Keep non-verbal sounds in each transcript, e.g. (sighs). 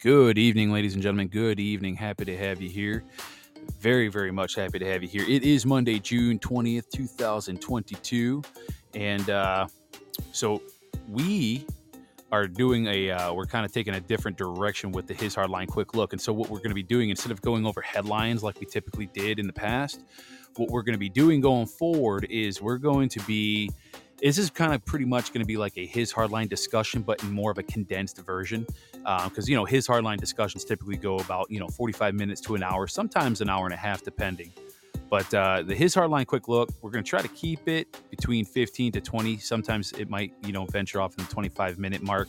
Good evening, ladies and gentlemen. Good evening. Happy to have you here. Very, very much happy to have you here. It is Monday, June 20th, 2022. And uh, so we are doing a, uh, we're kind of taking a different direction with the His Hardline Quick Look. And so what we're going to be doing, instead of going over headlines like we typically did in the past, what we're going to be doing going forward is we're going to be this is kind of pretty much going to be like a his hardline discussion, but in more of a condensed version. Because uh, you know his hardline discussions typically go about you know 45 minutes to an hour, sometimes an hour and a half, depending. But uh, the his hardline quick look, we're going to try to keep it between 15 to 20. Sometimes it might you know venture off in the 25 minute mark.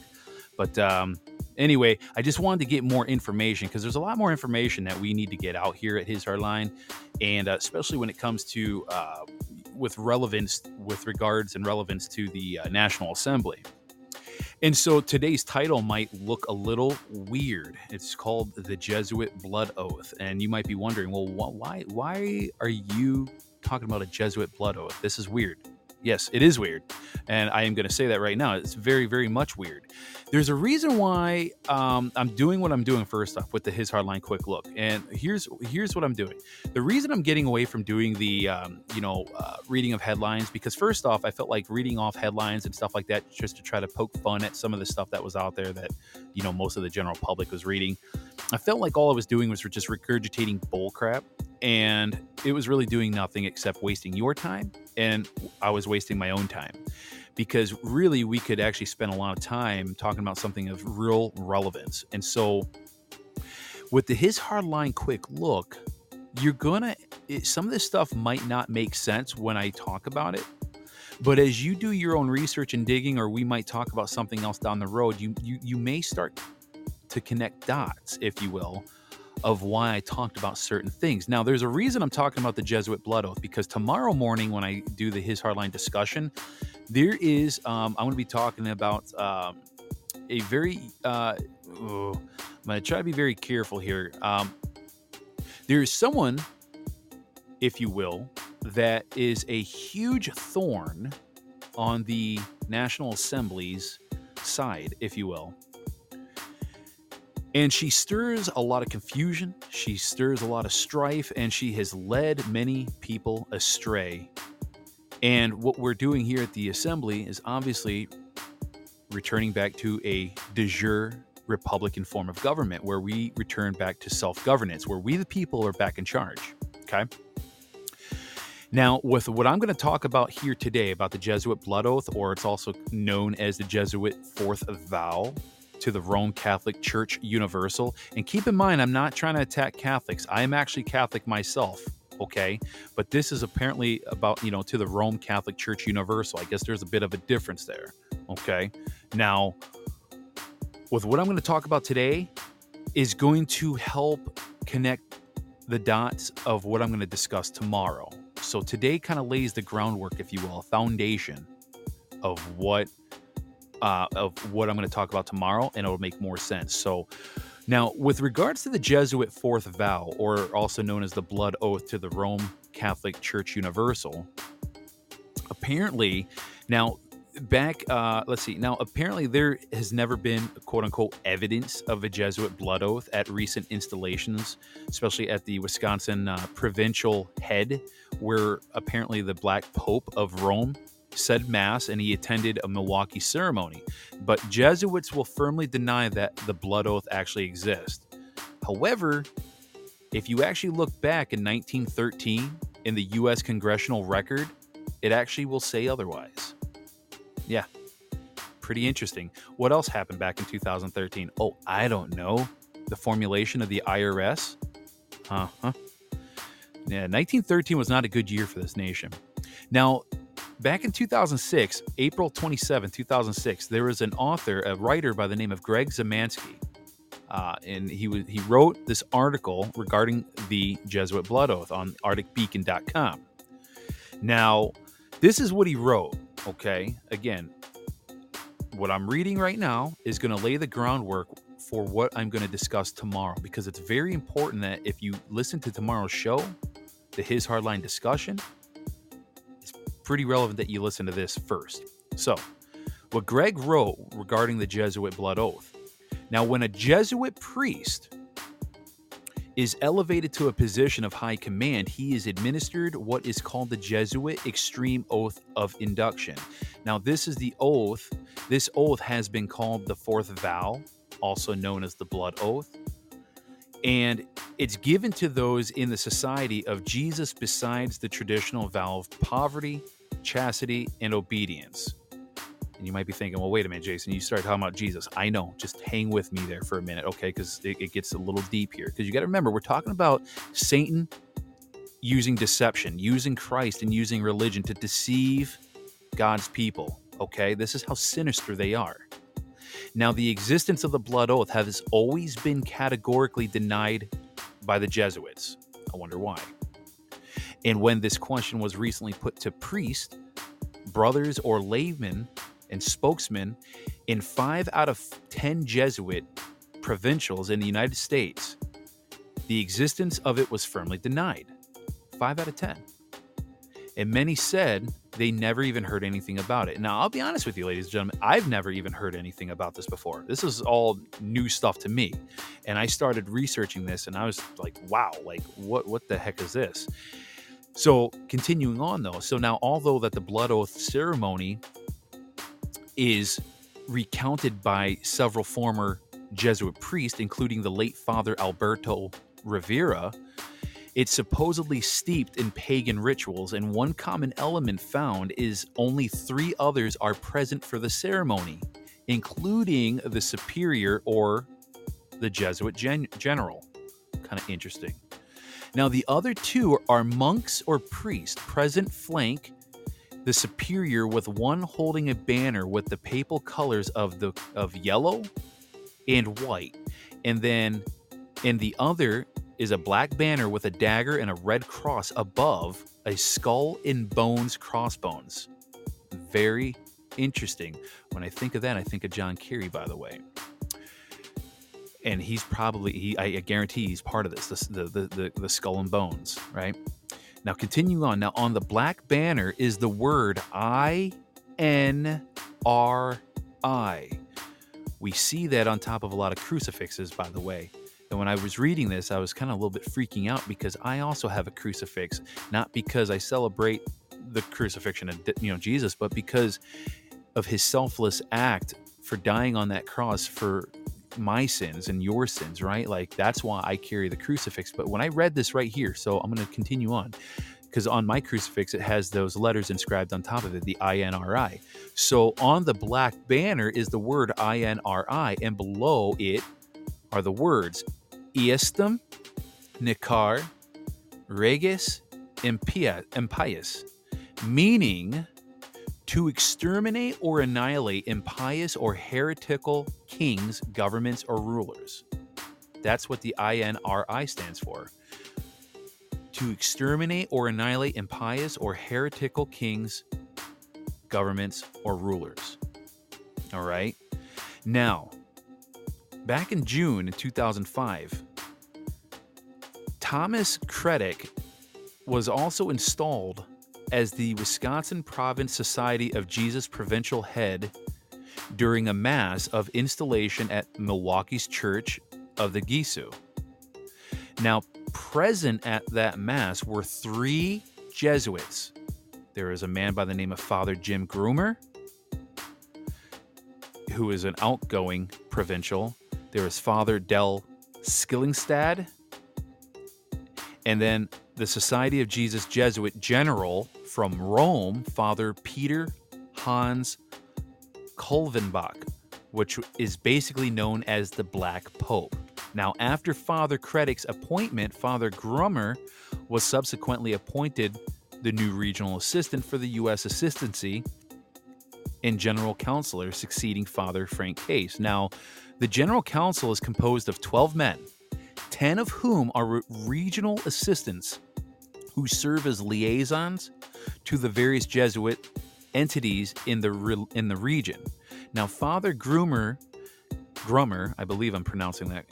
But um, anyway, I just wanted to get more information because there's a lot more information that we need to get out here at his hardline, and uh, especially when it comes to uh, with relevance with regards and relevance to the uh, National Assembly. And so today's title might look a little weird. It's called the Jesuit Blood Oath, and you might be wondering, well, why why are you talking about a Jesuit blood oath? This is weird. Yes, it is weird. And I am going to say that right now. It's very, very much weird. There's a reason why um, I'm doing what I'm doing first off with the His Hardline Quick Look. And here's here's what I'm doing. The reason I'm getting away from doing the, um, you know, uh, reading of headlines, because first off, I felt like reading off headlines and stuff like that just to try to poke fun at some of the stuff that was out there that, you know, most of the general public was reading. I felt like all I was doing was just regurgitating bull crap. and it was really doing nothing except wasting your time and I was wasting my own time because really we could actually spend a lot of time talking about something of real relevance. And so with the his hardline quick look, you're gonna it, some of this stuff might not make sense when I talk about it. But as you do your own research and digging, or we might talk about something else down the road, you you you may start to connect dots, if you will, of why I talked about certain things. Now, there's a reason I'm talking about the Jesuit blood oath because tomorrow morning, when I do the His Hardline discussion, there is, um, I'm going to be talking about um, a very, uh, oh, I'm going to try to be very careful here. Um, there is someone, if you will, that is a huge thorn on the National Assembly's side, if you will. And she stirs a lot of confusion, she stirs a lot of strife, and she has led many people astray. And what we're doing here at the assembly is obviously returning back to a de jure Republican form of government where we return back to self governance, where we, the people, are back in charge. Okay. Now, with what I'm going to talk about here today about the Jesuit blood oath, or it's also known as the Jesuit fourth vow, to the Rome Catholic Church Universal. And keep in mind, I'm not trying to attack Catholics. I am actually Catholic myself, okay? But this is apparently about, you know, to the Rome Catholic Church Universal. I guess there's a bit of a difference there, okay? Now, with what I'm going to talk about today is going to help connect the dots of what I'm going to discuss tomorrow. So today kind of lays the groundwork, if you will, a foundation of what uh, of what I'm going to talk about tomorrow, and it'll make more sense. So, now with regards to the Jesuit fourth vow, or also known as the blood oath to the Rome Catholic Church Universal, apparently, now back uh, let's see now apparently there has never been quote unquote evidence of a jesuit blood oath at recent installations especially at the wisconsin uh, provincial head where apparently the black pope of rome said Mass and he attended a Milwaukee ceremony. But Jesuits will firmly deny that the blood oath actually exists. However, if you actually look back in 1913 in the U.S. congressional record, it actually will say otherwise. Yeah, pretty interesting. What else happened back in 2013? Oh, I don't know. The formulation of the IRS? Uh huh. Yeah, 1913 was not a good year for this nation. Now, Back in 2006, April 27, 2006, there was an author, a writer by the name of Greg Szymanski. Uh, and he was he wrote this article regarding the Jesuit blood oath on ArcticBeacon.com. Now, this is what he wrote. Okay, again, what I'm reading right now is going to lay the groundwork for what I'm going to discuss tomorrow because it's very important that if you listen to tomorrow's show, the His Hardline discussion, pretty relevant that you listen to this first. So, what Greg wrote regarding the Jesuit blood oath. Now, when a Jesuit priest is elevated to a position of high command, he is administered what is called the Jesuit Extreme Oath of Induction. Now, this is the oath. This oath has been called the fourth vow, also known as the blood oath. And it's given to those in the society of Jesus besides the traditional vow of poverty, chastity, and obedience. And you might be thinking, well, wait a minute, Jason, you started talking about Jesus. I know. Just hang with me there for a minute, okay? Because it, it gets a little deep here. Because you got to remember, we're talking about Satan using deception, using Christ, and using religion to deceive God's people, okay? This is how sinister they are. Now, the existence of the blood oath has always been categorically denied by the Jesuits. I wonder why. And when this question was recently put to priests, brothers, or laymen and spokesmen in five out of 10 Jesuit provincials in the United States, the existence of it was firmly denied. Five out of 10. And many said they never even heard anything about it. Now, I'll be honest with you, ladies and gentlemen, I've never even heard anything about this before. This is all new stuff to me. And I started researching this and I was like, wow, like what what the heck is this? So, continuing on though. So now although that the blood oath ceremony is recounted by several former Jesuit priests, including the late Father Alberto Rivera. It's supposedly steeped in pagan rituals, and one common element found is only three others are present for the ceremony, including the superior or the Jesuit gen- general. Kind of interesting. Now, the other two are monks or priests present flank the superior with one holding a banner with the papal colors of the of yellow and white and then in the other is a black banner with a dagger and a red cross above a skull and bones crossbones very interesting when i think of that i think of john kerry by the way and he's probably he i guarantee he's part of this the, the, the, the skull and bones right now, continuing on. Now, on the black banner is the word I N R I. We see that on top of a lot of crucifixes, by the way. And when I was reading this, I was kind of a little bit freaking out because I also have a crucifix, not because I celebrate the crucifixion of you know Jesus, but because of his selfless act for dying on that cross for my sins and your sins, right? Like that's why I carry the crucifix. But when I read this right here, so I'm going to continue on because on my crucifix it has those letters inscribed on top of it, the INRI. So on the black banner is the word INRI, and below it are the words Iestum, Nikar, Regis, Impius, meaning to exterminate or annihilate impious or heretical kings, governments, or rulers. That's what the INRI stands for. To exterminate or annihilate impious or heretical kings, governments, or rulers. All right. Now, back in June in 2005, Thomas Krettek was also installed as the Wisconsin Province Society of Jesus provincial head during a mass of installation at Milwaukee's Church of the Gesu. Now, present at that mass were three Jesuits. There is a man by the name of Father Jim Grummer, who is an outgoing provincial. There is Father Del Skillingstad, and then the Society of Jesus Jesuit General from Rome, Father Peter Hans Kolvenbach, which is basically known as the Black Pope. Now, after Father Krettek's appointment, Father Grummer was subsequently appointed the new regional assistant for the U.S. Assistancy and general counselor, succeeding Father Frank Case. Now, the general council is composed of 12 men, 10 of whom are regional assistants who serve as liaisons to the various Jesuit entities in the re- in the region. Now, Father Grumer, Grummer, I believe I'm pronouncing that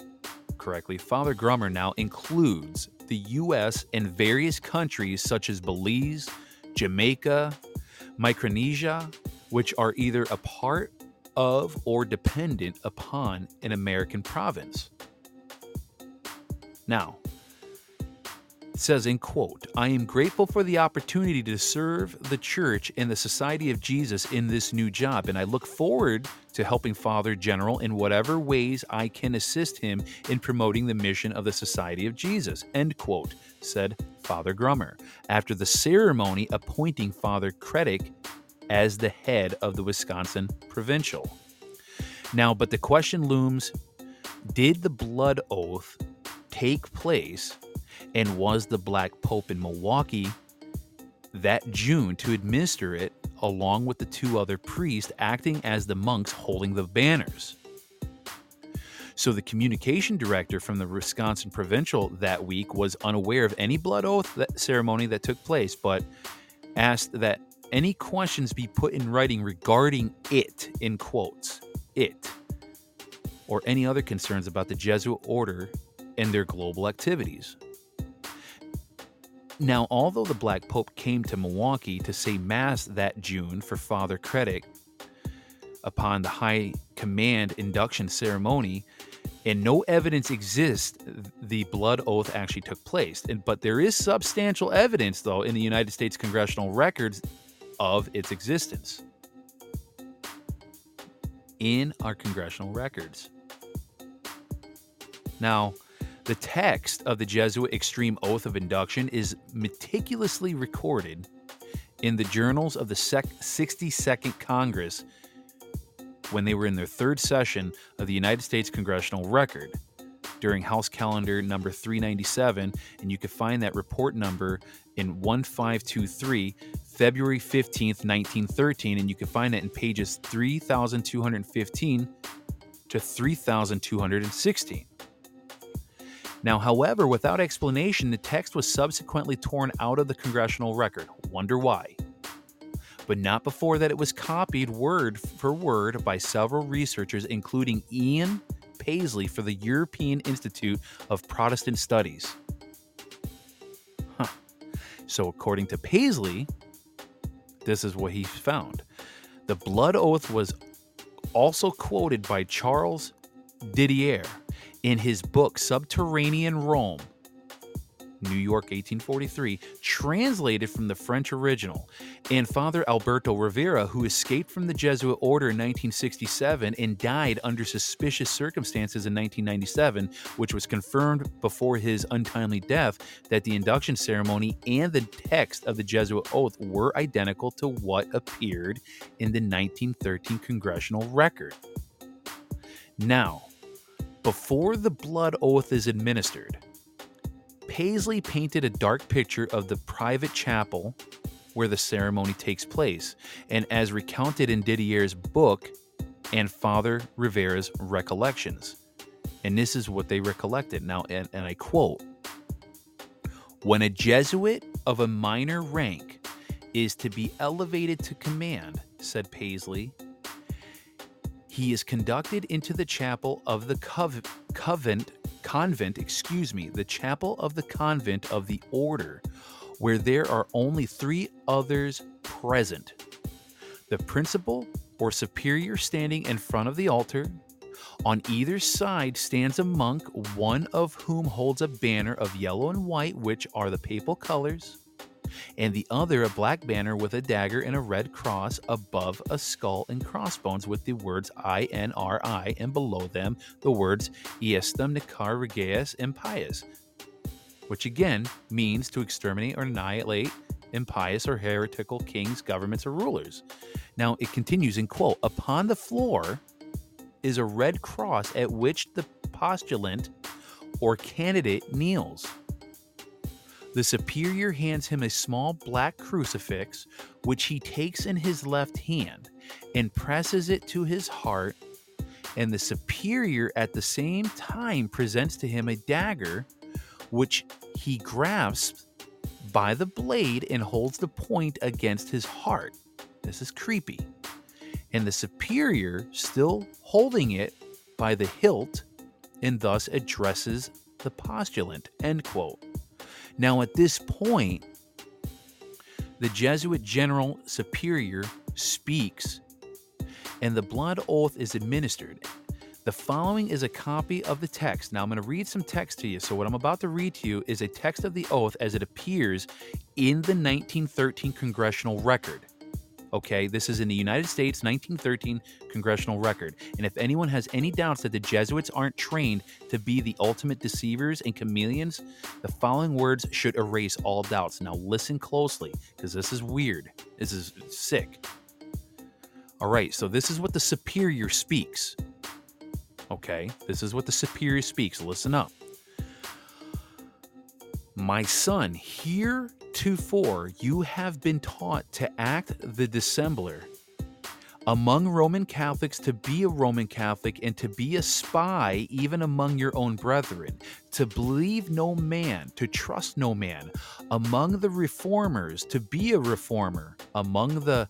correctly. Father Grummer now includes the U.S. and various countries such as Belize, Jamaica, Micronesia, which are either a part of or dependent upon an American province. Now, says in quote, I am grateful for the opportunity to serve the church and the Society of Jesus in this new job, and I look forward to helping Father General in whatever ways I can assist him in promoting the mission of the Society of Jesus. End quote, said Father Grummer after the ceremony appointing Father Krettek as the head of the Wisconsin Provincial. Now, but the question looms did the blood oath take place and was the Black Pope in Milwaukee that June to administer it along with the two other priests acting as the monks holding the banners? So the communication director from the Wisconsin Provincial that week was unaware of any blood oath ceremony that took place, but asked that any questions be put in writing regarding it, in quotes, it, or any other concerns about the Jesuit order and their global activities. Now, although the Black Pope came to Milwaukee to say Mass that June for Father Krettek upon the High Command induction ceremony, and no evidence exists the blood oath actually took place. And, but there is substantial evidence, though, in the United States congressional records of its existence. In our congressional records. Now, the text of the Jesuit Extreme Oath of Induction is meticulously recorded in the journals of the 62nd Congress when they were in their third session of the United States Congressional Record during House Calendar number 397, and you can find that report number in 1523, February 15th, 1913, and you can find it in pages 3215 to 3216. Now, however, without explanation, the text was subsequently torn out of the congressional record. Wonder why? But not before that it was copied word for word by several researchers, including Ian Paisley for the European Institute of Protestant Studies. So, according to Paisley, this is what he found. The blood oath was also quoted by Charles Didier in his book Subterranean Rome, New York 1843, translated from the French original, and Father Alberto Rivera, who escaped from the Jesuit order in 1967 and died under suspicious circumstances in 1997, which was confirmed before his untimely death that the induction ceremony and the text of the Jesuit oath were identical to what appeared in the 1913 congressional record. Now, before the blood oath is administered, Paisley painted a dark picture of the private chapel where the ceremony takes place, and as recounted in Didier's book and Father Rivera's recollections. And this is what they recollected. Now, and, and I quote When a Jesuit of a minor rank is to be elevated to command, said Paisley, he is conducted into the chapel of the cov- convent, convent, excuse me, the chapel of the convent of the order, where there are only three others present. The principal or superior standing in front of the altar. On either side stands a monk, one of whom holds a banner of yellow and white, which are the papal colors and the other a black banner with a dagger and a red cross above a skull and crossbones with the words INRI and below them the words Iestem Nicar Regias Impious, which again means to exterminate or annihilate impious or heretical kings, governments, or rulers. Now it continues in quote, upon the floor is a red cross at which the postulant or candidate kneels. The superior hands him a small black crucifix, which he takes in his left hand and presses it to his heart. And the superior at the same time presents to him a dagger, which he grasps by the blade and holds the point against his heart. This is creepy. And the superior, still holding it by the hilt, and thus addresses the postulant. End quote. Now, at this point, the Jesuit General Superior speaks and the blood oath is administered. The following is a copy of the text. Now, I'm going to read some text to you. So, what I'm about to read to you is a text of the oath as it appears in the 1913 congressional record. Okay, this is in the United States 1913 congressional record. And if anyone has any doubts that the Jesuits aren't trained to be the ultimate deceivers and chameleons, the following words should erase all doubts. Now listen closely because this is weird. This is sick. All right, so this is what the superior speaks. Okay, this is what the superior speaks. Listen up. My son, heretofore you have been taught to act the dissembler among Roman Catholics to be a Roman Catholic and to be a spy even among your own brethren, to believe no man, to trust no man, among the reformers to be a reformer, among the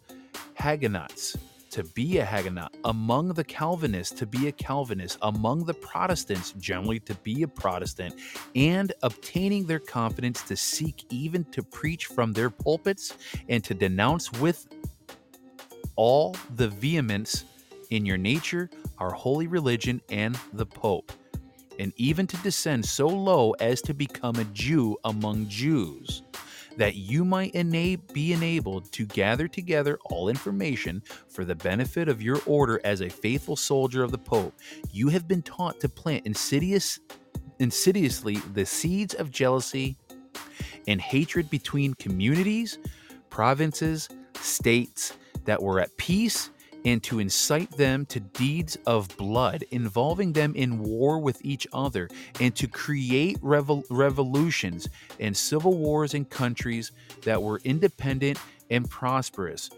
Huguenots to be a Huguenot, among the Calvinists to be a Calvinist, among the Protestants generally to be a Protestant, and obtaining their confidence to seek even to preach from their pulpits and to denounce with all the vehemence in your nature our holy religion and the Pope, and even to descend so low as to become a Jew among Jews that you might be enabled to gather together all information for the benefit of your order as a faithful soldier of the Pope. You have been taught to plant insidious, insidiously the seeds of jealousy and hatred between communities, provinces, states that were at peace and to incite them to deeds of blood, involving them in war with each other, and to create revol- revolutions and civil wars in countries that were independent and prosperous.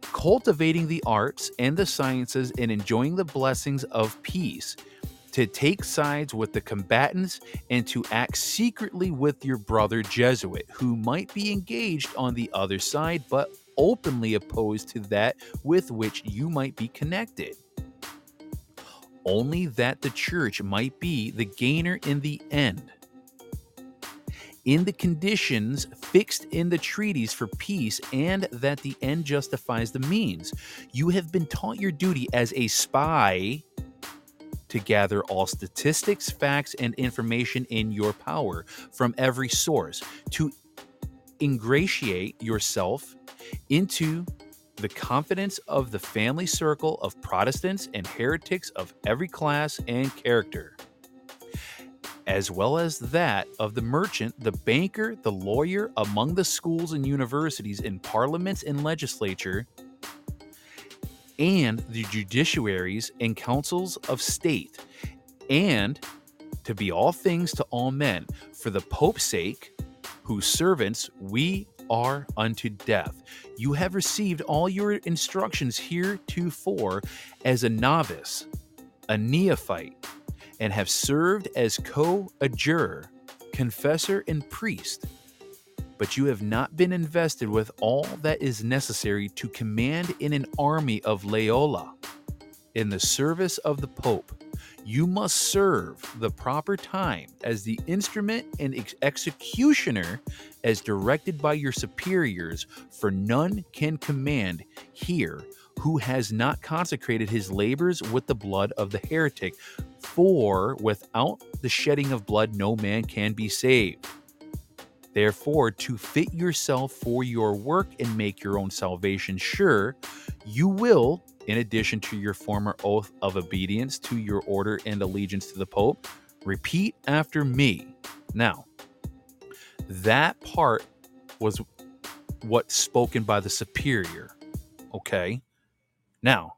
Cultivating the arts and the sciences and enjoying the blessings of peace, to take sides with the combatants and to act secretly with your brother Jesuit, who might be engaged on the other side but openly opposed to that with which you might be connected. Only that the church might be the gainer in the end. In the conditions fixed in the treaties for peace, and that the end justifies the means. You have been taught your duty as a spy to gather all statistics, facts, and information in your power from every source, to ingratiate yourself into the confidence of the family circle of Protestants and heretics of every class and character, as well as that of the merchant, the banker, the lawyer among the schools and universities, in parliaments and legislature, and the judiciaries and councils of state, and to be all things to all men, for the Pope's sake, whose servants we are unto death. You have received all your instructions heretofore as a novice, a neophyte, and have served as co adjurer, confessor, and priest. But you have not been invested with all that is necessary to command in an army of Loyola in the service of the Pope you must serve the proper time as the instrument and ex- executioner as directed by your superiors, for none can command here who has not consecrated his labors with the blood of the heretic. For without the shedding of blood, no man can be saved. Therefore, to fit yourself for your work and make your own salvation sure, you will in addition to your former oath of obedience to your order and allegiance to the Pope, repeat after me. Now, that part was what's spoken by the superior. Okay. Now,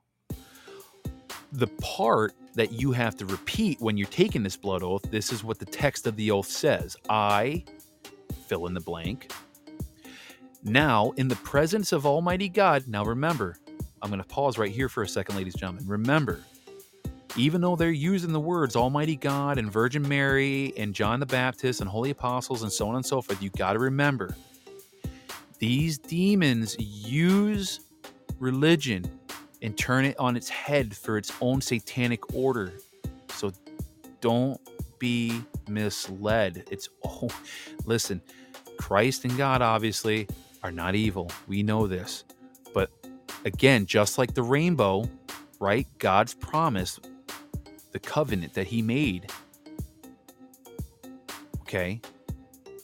the part that you have to repeat when you're taking this blood oath, this is what the text of the oath says I fill in the blank. Now, in the presence of Almighty God, now remember, I'm going to pause right here for a second, ladies and gentlemen. Remember, even though they're using the words Almighty God and Virgin Mary and John the Baptist and Holy Apostles and so on and so forth, you got to remember these demons use religion and turn it on its head for its own satanic order. So don't be misled. It's oh, (laughs) listen, Christ and God obviously are not evil. We know this. Again, just like the rainbow, right? God's promise, the covenant that he made. Okay.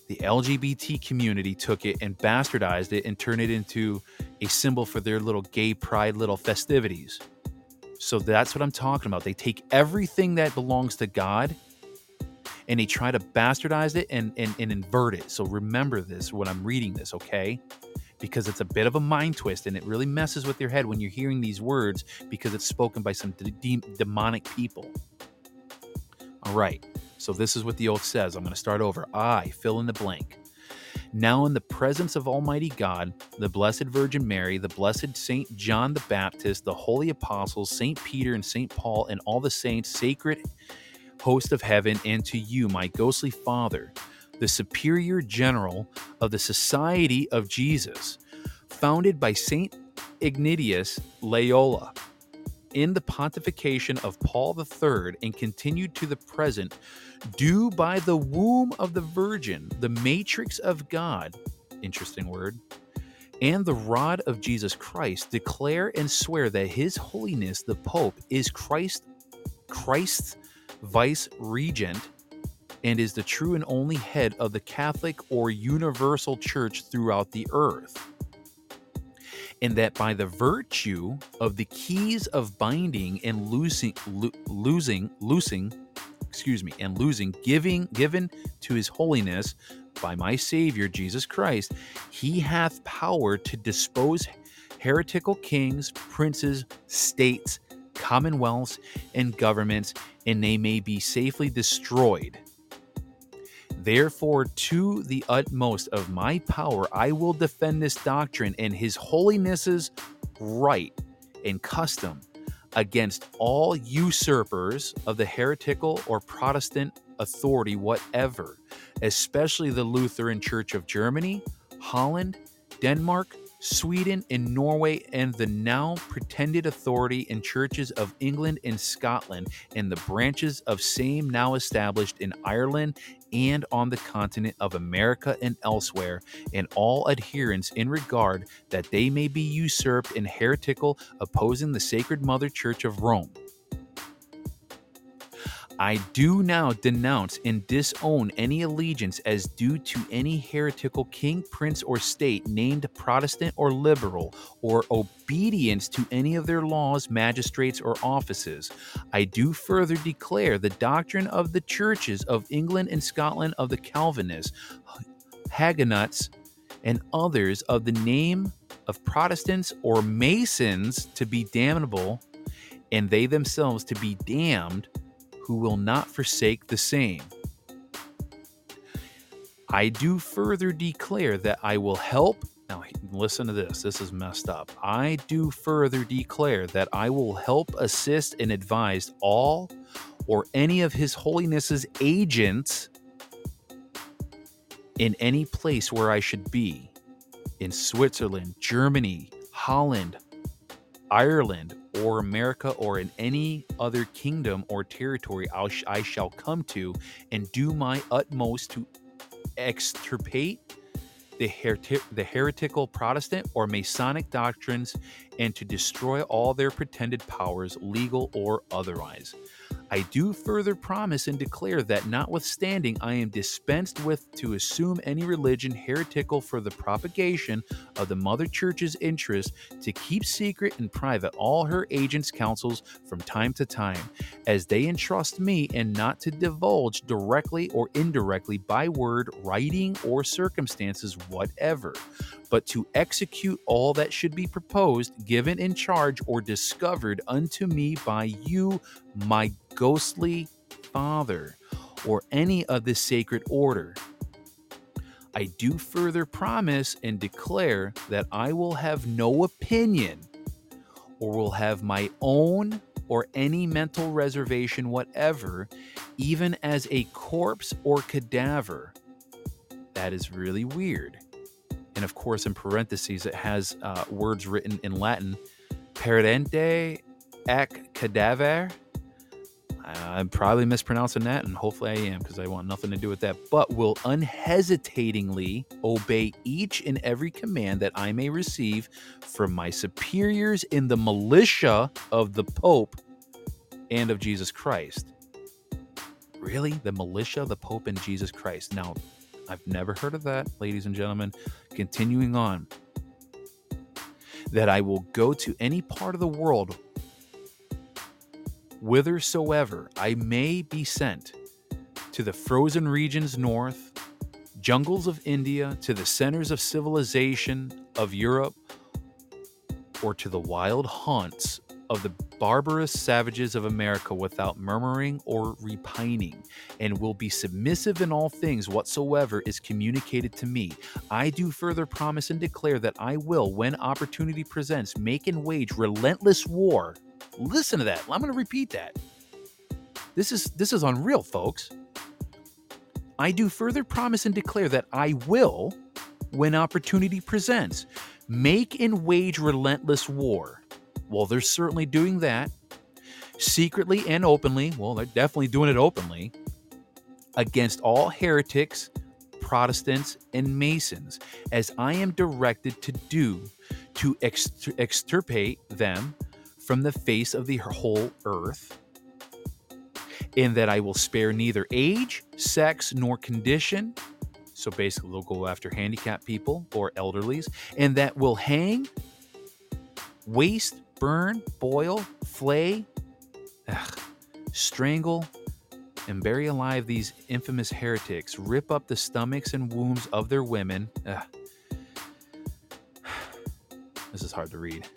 The LGBT community took it and bastardized it and turned it into a symbol for their little gay pride little festivities. So that's what I'm talking about. They take everything that belongs to God and they try to bastardize it and, and, and invert it. So remember this when I'm reading this, okay? Because it's a bit of a mind twist and it really messes with your head when you're hearing these words because it's spoken by some de- demonic people. All right, so this is what the oath says. I'm going to start over. I fill in the blank. Now, in the presence of Almighty God, the Blessed Virgin Mary, the Blessed Saint John the Baptist, the holy apostles, Saint Peter and Saint Paul, and all the saints, sacred host of heaven, and to you, my ghostly Father, the Superior General of the Society of Jesus, founded by Saint Ignatius Loyola in the pontification of Paul III and continued to the present, do by the womb of the Virgin, the matrix of God, interesting word, and the rod of Jesus Christ, declare and swear that His Holiness the Pope is Christ, Christ's vice regent and is the true and only head of the Catholic or universal church throughout the earth. And that by the virtue of the keys of binding and losing, lo- losing, losing, excuse me, and losing, giving, given to His Holiness by my Savior Jesus Christ, He hath power to dispose heretical kings, princes, states, commonwealths, and governments, and they may be safely destroyed. Therefore, to the utmost of my power, I will defend this doctrine and His Holiness's right and custom against all usurpers of the heretical or Protestant authority whatever, especially the Lutheran Church of Germany, Holland, Denmark, Sweden and Norway, and the now pretended authority in churches of England and Scotland, and the branches of same now established in Ireland and on the continent of America and elsewhere, and all adherents in regard that they may be usurped and heretical, opposing the Sacred Mother Church of Rome. I do now denounce and disown any allegiance as due to any heretical king, prince, or state named Protestant or liberal, or obedience to any of their laws, magistrates, or offices. I do further declare the doctrine of the churches of England and Scotland of the Calvinists, Huguenots, and others of the name of Protestants or Masons to be damnable, and they themselves to be damned who will not forsake the same. I do further declare that I will help. Now, listen to this. This is messed up. I do further declare that I will help, assist, and advise all or any of His Holiness's agents in any place where I should be in Switzerland, Germany, Holland, Ireland, or America or in any other kingdom or territory I shall come to and do my utmost to extirpate the, the heretical Protestant or Masonic doctrines and to destroy all their pretended powers, legal or otherwise. I do further promise and declare that notwithstanding I am dispensed with to assume any religion heretical for the propagation of the Mother Church's interest, to keep secret and private all her agents' counsels from time to time, as they entrust me, and not to divulge directly or indirectly by word, writing, or circumstances whatever, but to execute all that should be proposed, given in charge, or discovered unto me by you, my ghostly father, or any of the sacred order. I do further promise and declare that I will have no opinion or will have my own or any mental reservation whatever, even as a corpse or cadaver. That is really weird. And of course, in parentheses, it has uh, words written in Latin, perente ec cadaver. I'm probably mispronouncing that, and hopefully I am because I want nothing to do with that. But will unhesitatingly obey each and every command that I may receive from my superiors in the militia of the Pope and of Jesus Christ. Really? The militia, the Pope, and Jesus Christ. Now, I've never heard of that, ladies and gentlemen. Continuing on, that I will go to any part of the world whithersoever I may be sent, to the frozen regions north, jungles of India, to the centers of civilization of Europe, or to the wild haunts of the barbarous savages of America without murmuring or repining, and will be submissive in all things whatsoever is communicated to me. I do further promise and declare that I will, when opportunity presents, make and wage relentless war Listen to that. I'm going to repeat that. This is this is unreal, folks. I do further promise and declare that I will, when opportunity presents, make and wage relentless war. Well, they're certainly doing that secretly and openly. Well, they're definitely doing it openly against all heretics, Protestants, and Masons, as I am directed to do to extirpate them from the face of the whole earth, in that I will spare neither age, sex, nor condition. So basically, they'll go after handicapped people or elderlies, and that will hang, waste, burn, boil, flay, ugh, strangle, and bury alive these infamous heretics, rip up the stomachs and wombs of their women. Ugh. (sighs) This is hard to read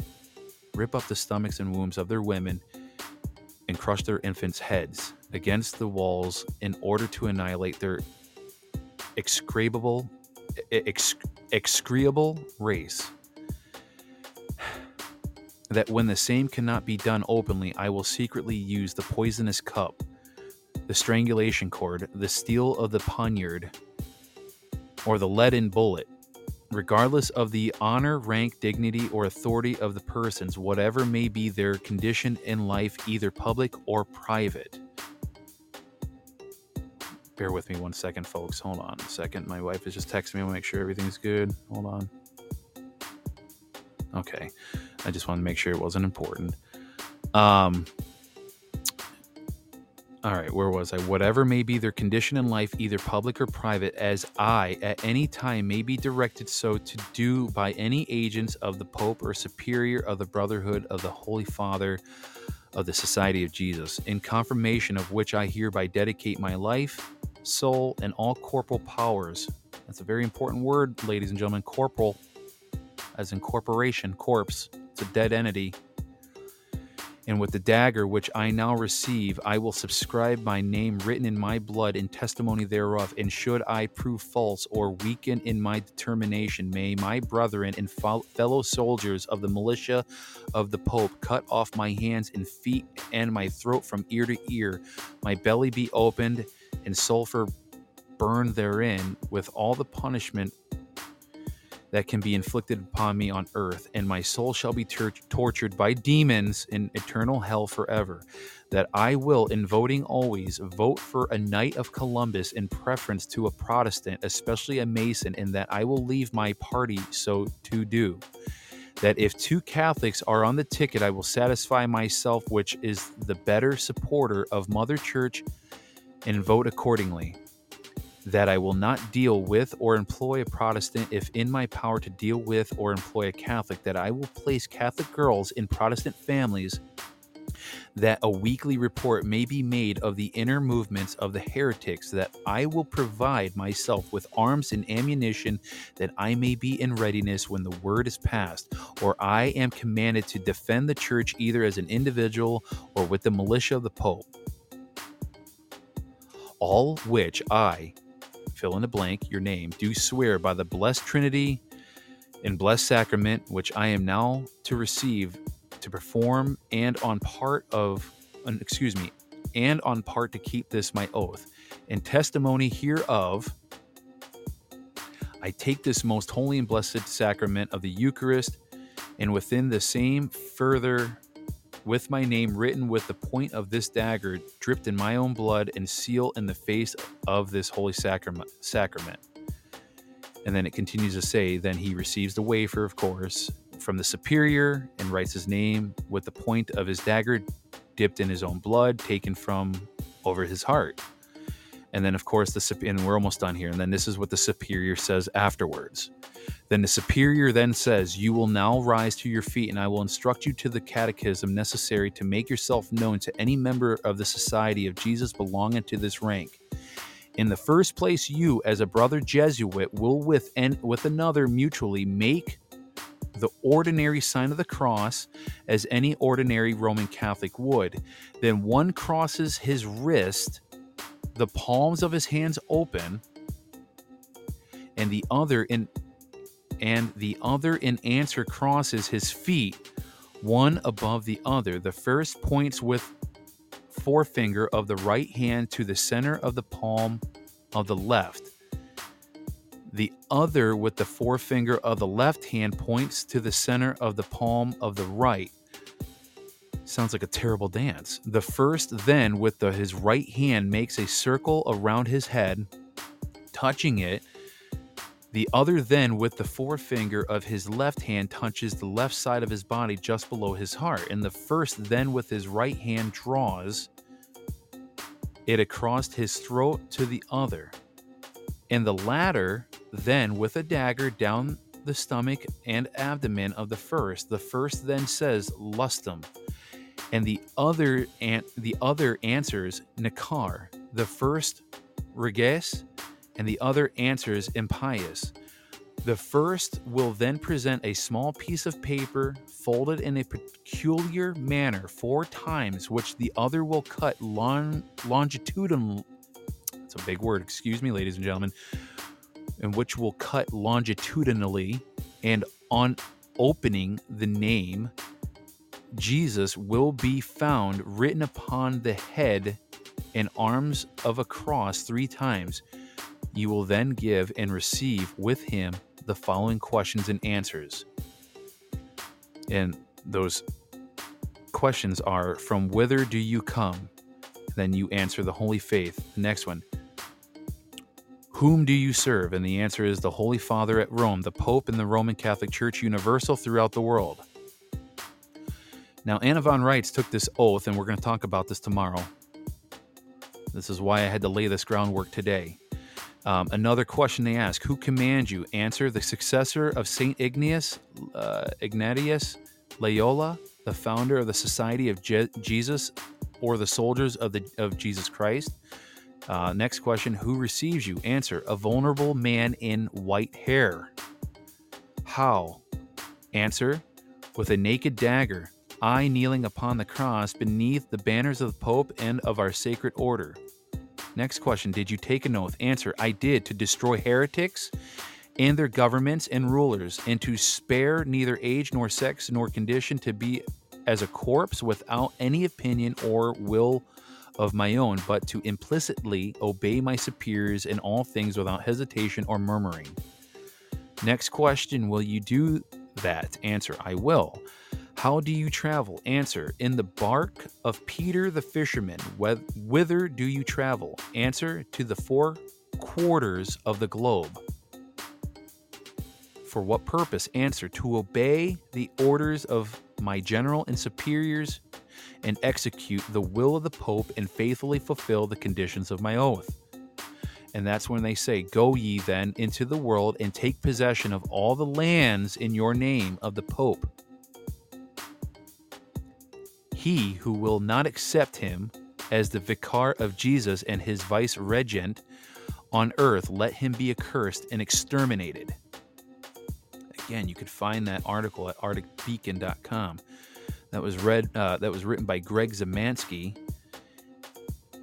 rip up the stomachs and wombs of their women, and crush their infants' heads against the walls in order to annihilate their execrable, ex, execrable race. (sighs) That when the same cannot be done openly, I will secretly use the poisonous cup, the strangulation cord, the steel of the poniard, or the leaden bullet regardless of the honor, rank, dignity, or authority of the persons, whatever may be their condition in life, either public or private. Bear with me one second, folks. Hold on a second. My wife is just texting me to make sure everything's good. Hold on. Okay. I just wanted to make sure it wasn't important. Um, all right, where was I? Whatever may be their condition in life, either public or private, as I at any time may be directed so to do by any agents of the Pope or Superior of the Brotherhood of the Holy Father of the Society of Jesus, in confirmation of which I hereby dedicate my life, soul, and all corporal powers. That's a very important word, ladies and gentlemen. Corporal, as in corporation, corpse. It's a dead entity and with the dagger which I now receive, I will subscribe my name written in my blood in testimony thereof. And should I prove false or weaken in my determination, may my brethren and fellow soldiers of the militia of the Pope cut off my hands and feet and my throat from ear to ear, my belly be opened, and sulfur burned therein, with all the punishment that can be inflicted upon me on earth, and my soul shall be tor- tortured by demons in eternal hell forever. That I will, in voting always, vote for a Knight of Columbus in preference to a Protestant, especially a Mason, and that I will leave my party so to do. That if two Catholics are on the ticket, I will satisfy myself which is the better supporter of Mother Church and vote accordingly that I will not deal with or employ a Protestant if in my power to deal with or employ a Catholic, that I will place Catholic girls in Protestant families, that a weekly report may be made of the inner movements of the heretics, that I will provide myself with arms and ammunition, that I may be in readiness when the word is passed, or I am commanded to defend the church either as an individual or with the militia of the Pope. All which I, fill in the blank, your name, do swear by the blessed Trinity and blessed sacrament which I am now to receive to perform and on part of excuse me and on part to keep this my oath. In testimony hereof I take this most holy and blessed sacrament of the Eucharist and within the same further with my name written with the point of this dagger dripped in my own blood and seal in the face of this holy sacrament sacrament. And then it continues to say then he receives the wafer of course from the superior and writes his name with the point of his dagger dipped in his own blood taken from over his heart and then of course the and we're almost done here and then this is what the superior says afterwards then the superior then says, You will now rise to your feet, and I will instruct you to the catechism necessary to make yourself known to any member of the society of Jesus belonging to this rank. In the first place, you, as a brother Jesuit, will with and with another mutually make the ordinary sign of the cross as any ordinary Roman Catholic would. Then one crosses his wrist, the palms of his hands open, and the other in and the other in answer crosses his feet, one above the other. The first points with forefinger of the right hand to the center of the palm of the left. The other with the forefinger of the left hand points to the center of the palm of the right. Sounds like a terrible dance. The first then with the, his right hand makes a circle around his head, touching it the other then, with the forefinger of his left hand, touches the left side of his body just below his heart. And the first then, with his right hand, draws it across his throat to the other. And the latter then, with a dagger, down the stomach and abdomen of the first. The first then says, Lustum. And the other, an- the other answers, Nakar. The first, Reges and the other answers impious. The first will then present a small piece of paper folded in a peculiar manner four times, which the other will cut long, longitudinally. It's a big word, excuse me, ladies and gentlemen. And which will cut longitudinally, and on opening the name, Jesus will be found written upon the head and arms of a cross three times. You will then give and receive with him the following questions and answers. And those questions are From whither do you come? Then you answer the Holy Faith. The next one Whom do you serve? And the answer is the Holy Father at Rome, the Pope, and the Roman Catholic Church universal throughout the world. Now, Anna von Reitz took this oath, and we're going to talk about this tomorrow. This is why I had to lay this groundwork today. Um, another question they ask Who commands you? Answer the successor of St. Ignatius, uh, Ignatius Loyola, the founder of the Society of Je- Jesus, or the soldiers of, the, of Jesus Christ. Uh, next question Who receives you? Answer A vulnerable man in white hair. How? Answer With a naked dagger, I kneeling upon the cross beneath the banners of the Pope and of our sacred order. Next question Did you take an oath? Answer I did to destroy heretics and their governments and rulers, and to spare neither age nor sex nor condition, to be as a corpse without any opinion or will of my own, but to implicitly obey my superiors in all things without hesitation or murmuring. Next question Will you do that? Answer I will. How do you travel? Answer In the bark of Peter the fisherman. Whither do you travel? Answer To the four quarters of the globe. For what purpose? Answer To obey the orders of my general and superiors and execute the will of the Pope and faithfully fulfill the conditions of my oath. And that's when they say, Go ye then into the world and take possession of all the lands in your name of the Pope he who will not accept him as the vicar of Jesus and his vice regent on earth, let him be accursed and exterminated. Again, you could find that article at arcticbeacon.com. That was read. Uh, that was written by Greg Szymanski,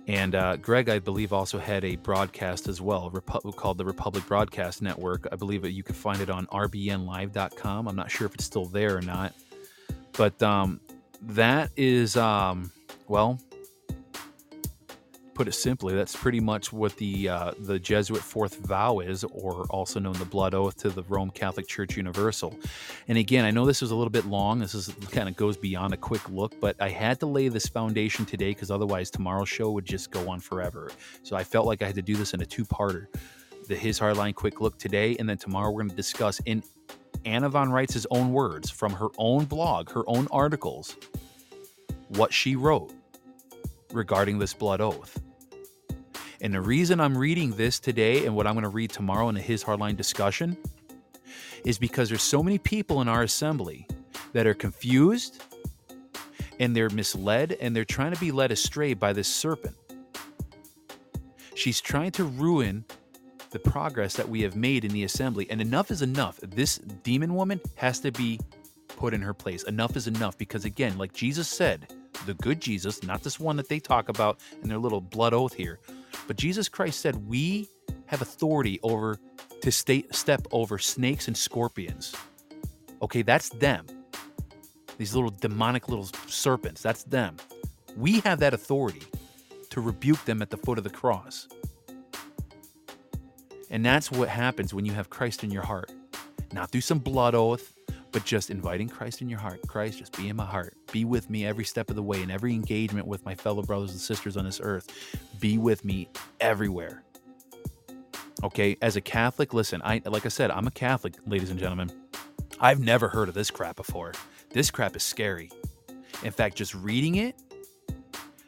and uh, Greg, I believe, also had a broadcast as well, Repu- called the Republic Broadcast Network. I believe you can find it on rbnlive.com. I'm not sure if it's still there or not, but um, that is um well put it simply, that's pretty much what the uh, the Jesuit fourth vow is, or also known the blood oath to the Rome Catholic Church Universal. And again, I know this is a little bit long. This is kind of goes beyond a quick look, but I had to lay this foundation today because otherwise tomorrow's show would just go on forever. So I felt like I had to do this in a two-parter. The His Hardline quick look today, and then tomorrow we're going to discuss in Anna von Reitz's own words from her own blog, her own articles, what she wrote regarding this blood oath. And the reason I'm reading this today and what I'm going to read tomorrow in a His Hardline discussion is because there's so many people in our assembly that are confused and they're misled and they're trying to be led astray by this serpent. She's trying to ruin the progress that we have made in the assembly. And enough is enough. This demon woman has to be put in her place. Enough is enough because, again, like Jesus said, the good Jesus, not this one that they talk about in their little blood oath here, but Jesus Christ said, We have authority over to step over snakes and scorpions. Okay, that's them. These little demonic little serpents, that's them. We have that authority to rebuke them at the foot of the cross. And that's what happens when you have Christ in your heart. Not through some blood oath, but just inviting Christ in your heart. Christ, just be in my heart. Be with me every step of the way in every engagement with my fellow brothers and sisters on this earth. Be with me everywhere. Okay, as a Catholic, listen, I like I said, I'm a Catholic, ladies and gentlemen. I've never heard of this crap before. This crap is scary. In fact, just reading it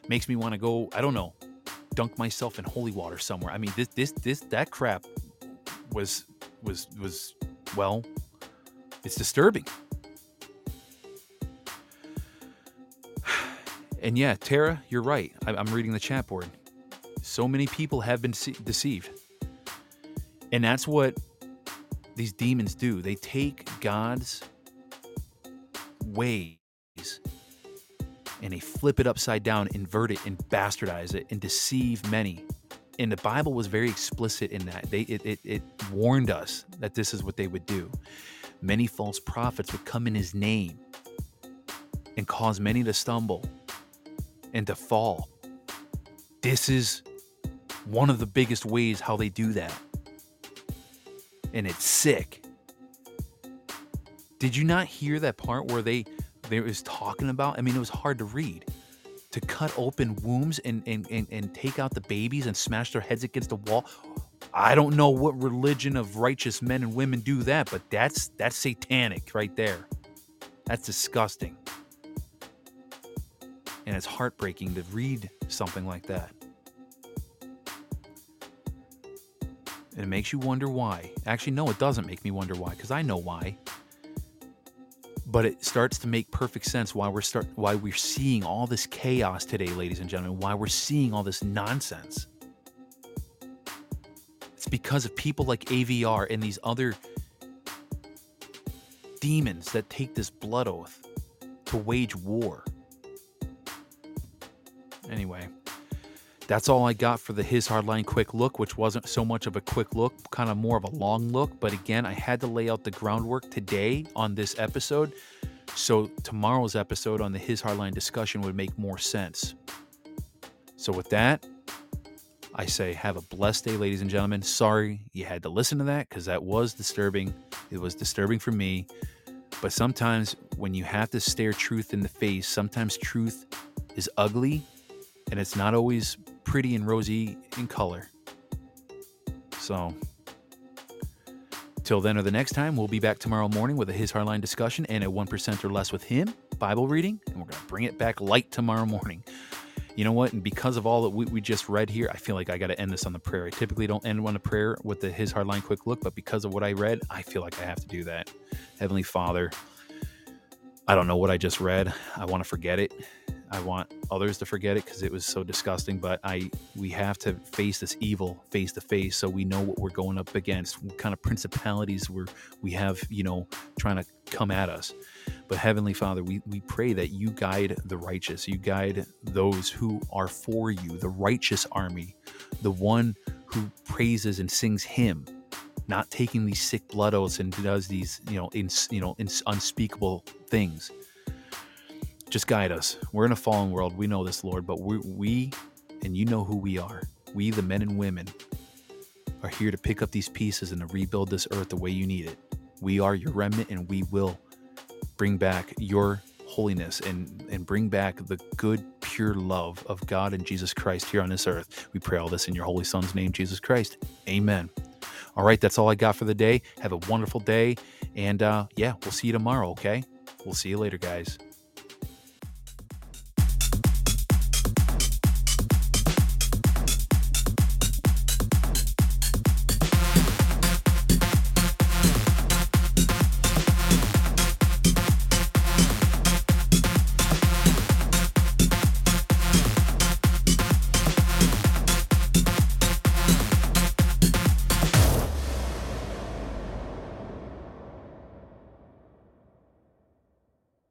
makes me want to go, I don't know, dunk myself in holy water somewhere. I mean, this this this that crap was was was well, it's disturbing. (sighs) And yeah, Tara, you're right. I'm reading the chat board. So many people have been deceived. And that's what these demons do. They take God's ways and they flip it upside down, invert it, and bastardize it and deceive many. And the Bible was very explicit in that. They it, it, it warned us that this is what they would do. Many false prophets would come in his name and cause many to stumble and to fall. This is one of the biggest ways how they do that. And it's sick. Did you not hear that part where they they was talking about? I mean, it was hard to read. To cut open wombs and, and, and, and take out the babies and smash their heads against the wall. I don't know what religion of righteous men and women do that, but that's that's satanic right there. That's disgusting. And it's heartbreaking to read something like that. And it makes you wonder why. Actually, no, it doesn't make me wonder why, because I know why. But it starts to make perfect sense why we're start why we're seeing all this chaos today, ladies and gentlemen, why we're seeing all this nonsense It's because of people like AVR and these other demons that take this blood oath to wage war. Anyway, that's all I got for the His Hardline quick look, which wasn't so much of a quick look, kind of more of a long look. But again, I had to lay out the groundwork today on this episode. So tomorrow's episode on the His Hardline discussion would make more sense. So with that, I say, have a blessed day, ladies and gentlemen. Sorry you had to listen to that because that was disturbing. It was disturbing for me. But sometimes when you have to stare truth in the face, sometimes truth is ugly and it's not always pretty and rosy in color. So, till then or the next time, we'll be back tomorrow morning with a His Hardline discussion and a 1% or less with him Bible reading. And we're going to bring it back light tomorrow morning you know what? And because of all that we, we just read here, I feel like I got to end this on the prayer. I typically don't end on a prayer with the His Hardline Quick Look, but because of what I read, I feel like I have to do that. Heavenly Father, I don't know what I just read. I want to forget it. I want others to forget it because it was so disgusting. But I, we have to face this evil face to face, so we know what we're going up against, what kind of principalities we're we have, you know, trying to come at us. But Heavenly Father, we, we pray that you guide the righteous, you guide those who are for you, the righteous army, the one who praises and sings hymn, not taking these sick blood oaths and does these, you know, you know, unspeakable things. Just guide us. We're in a fallen world. We know this, Lord, but we, we And you know who we are. We, the men and women, are here to pick up these pieces and to rebuild this earth the way you need it. We are your remnant and we will bring back your holiness and, and bring back the good, pure love of God and Jesus Christ here on this earth. We pray all this in your holy son's name, Jesus Christ. Amen. All right, that's all I got for the day. Have a wonderful day. And uh, yeah, we'll see you tomorrow, okay? We'll see you later, guys.